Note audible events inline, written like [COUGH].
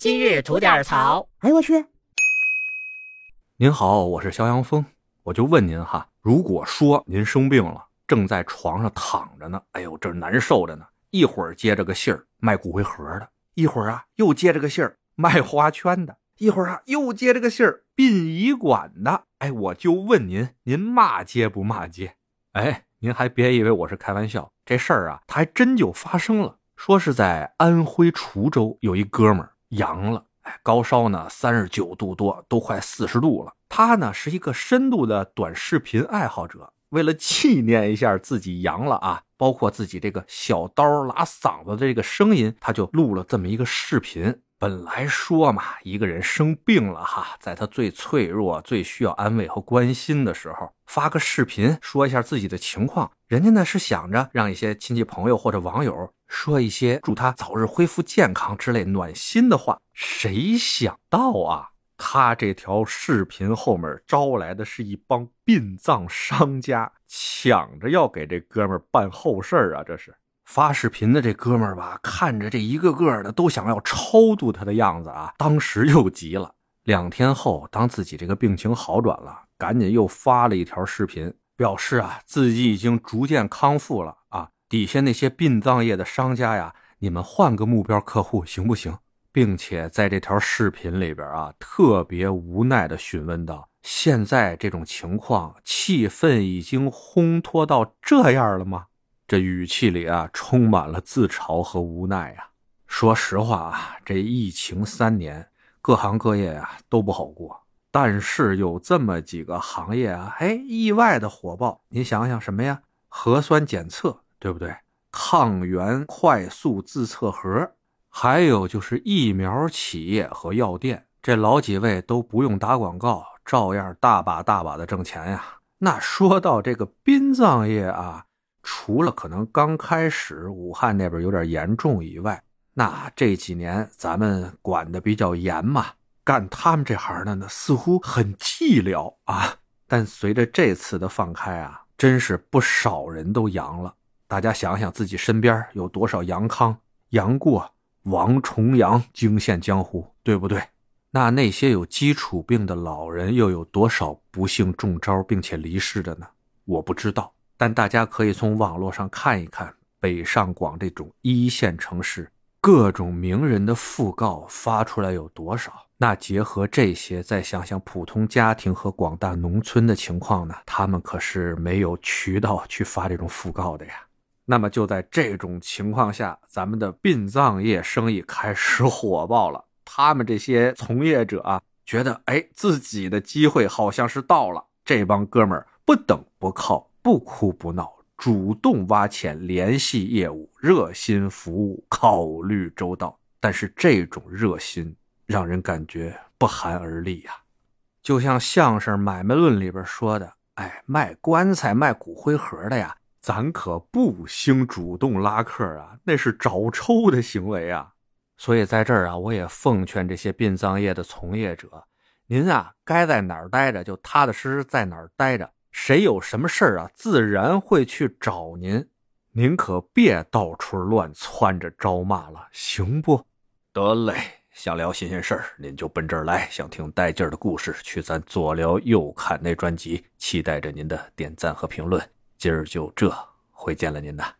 今日吐点槽。哎呦我去！您好，我是肖阳峰，我就问您哈，如果说您生病了，正在床上躺着呢，哎呦这难受着呢，一会儿接着个信儿卖骨灰盒的，一会儿啊又接着个信儿 [LAUGHS] 卖花圈的，一会儿啊又接着个信儿殡仪馆的，哎，我就问您，您骂街不骂街？哎，您还别以为我是开玩笑，这事儿啊，它还真就发生了。说是在安徽滁州有一哥们儿阳了，哎，高烧呢三十九度多，都快四十度了。他呢是一个深度的短视频爱好者，为了纪念一下自己阳了啊，包括自己这个小刀拉嗓子的这个声音，他就录了这么一个视频。本来说嘛，一个人生病了哈，在他最脆弱、最需要安慰和关心的时候，发个视频说一下自己的情况。人家呢是想着让一些亲戚朋友或者网友说一些祝他早日恢复健康之类暖心的话。谁想到啊，他这条视频后面招来的是一帮殡葬商家，抢着要给这哥们办后事啊！这是。发视频的这哥们儿吧，看着这一个个的都想要超度他的样子啊，当时又急了。两天后，当自己这个病情好转了，赶紧又发了一条视频，表示啊自己已经逐渐康复了啊。底下那些殡葬业的商家呀，你们换个目标客户行不行？并且在这条视频里边啊，特别无奈的询问道：“现在这种情况，气氛已经烘托到这样了吗？”这语气里啊，充满了自嘲和无奈呀。说实话啊，这疫情三年，各行各业啊都不好过。但是有这么几个行业啊，哎，意外的火爆。你想想什么呀？核酸检测，对不对？抗原快速自测盒，还有就是疫苗企业和药店，这老几位都不用打广告，照样大把大把的挣钱呀。那说到这个殡葬业啊。除了可能刚开始武汉那边有点严重以外，那这几年咱们管的比较严嘛，干他们这行的呢似乎很寂寥啊。但随着这次的放开啊，真是不少人都阳了。大家想想自己身边有多少杨康、杨过、王重阳惊现江湖，对不对？那那些有基础病的老人又有多少不幸中招并且离世的呢？我不知道。但大家可以从网络上看一看北上广这种一线城市各种名人的讣告发出来有多少？那结合这些，再想想普通家庭和广大农村的情况呢？他们可是没有渠道去发这种讣告的呀。那么就在这种情况下，咱们的殡葬业生意开始火爆了。他们这些从业者啊，觉得哎，自己的机会好像是到了。这帮哥们儿不等不靠。不哭不闹，主动挖潜，联系业务，热心服务，考虑周到。但是这种热心让人感觉不寒而栗呀。就像相声《买卖论》里边说的：“哎，卖棺材、卖骨灰盒的呀，咱可不兴主动拉客啊，那是找抽的行为啊。”所以在这儿啊，我也奉劝这些殡葬业的从业者：您啊，该在哪儿待着就踏踏实实在哪儿待着。谁有什么事儿啊，自然会去找您，您可别到处乱窜着招骂了，行不？得嘞，想聊新鲜事儿，您就奔这儿来；想听带劲儿的故事，去咱左聊右看那专辑。期待着您的点赞和评论。今儿就这，回见了您呐。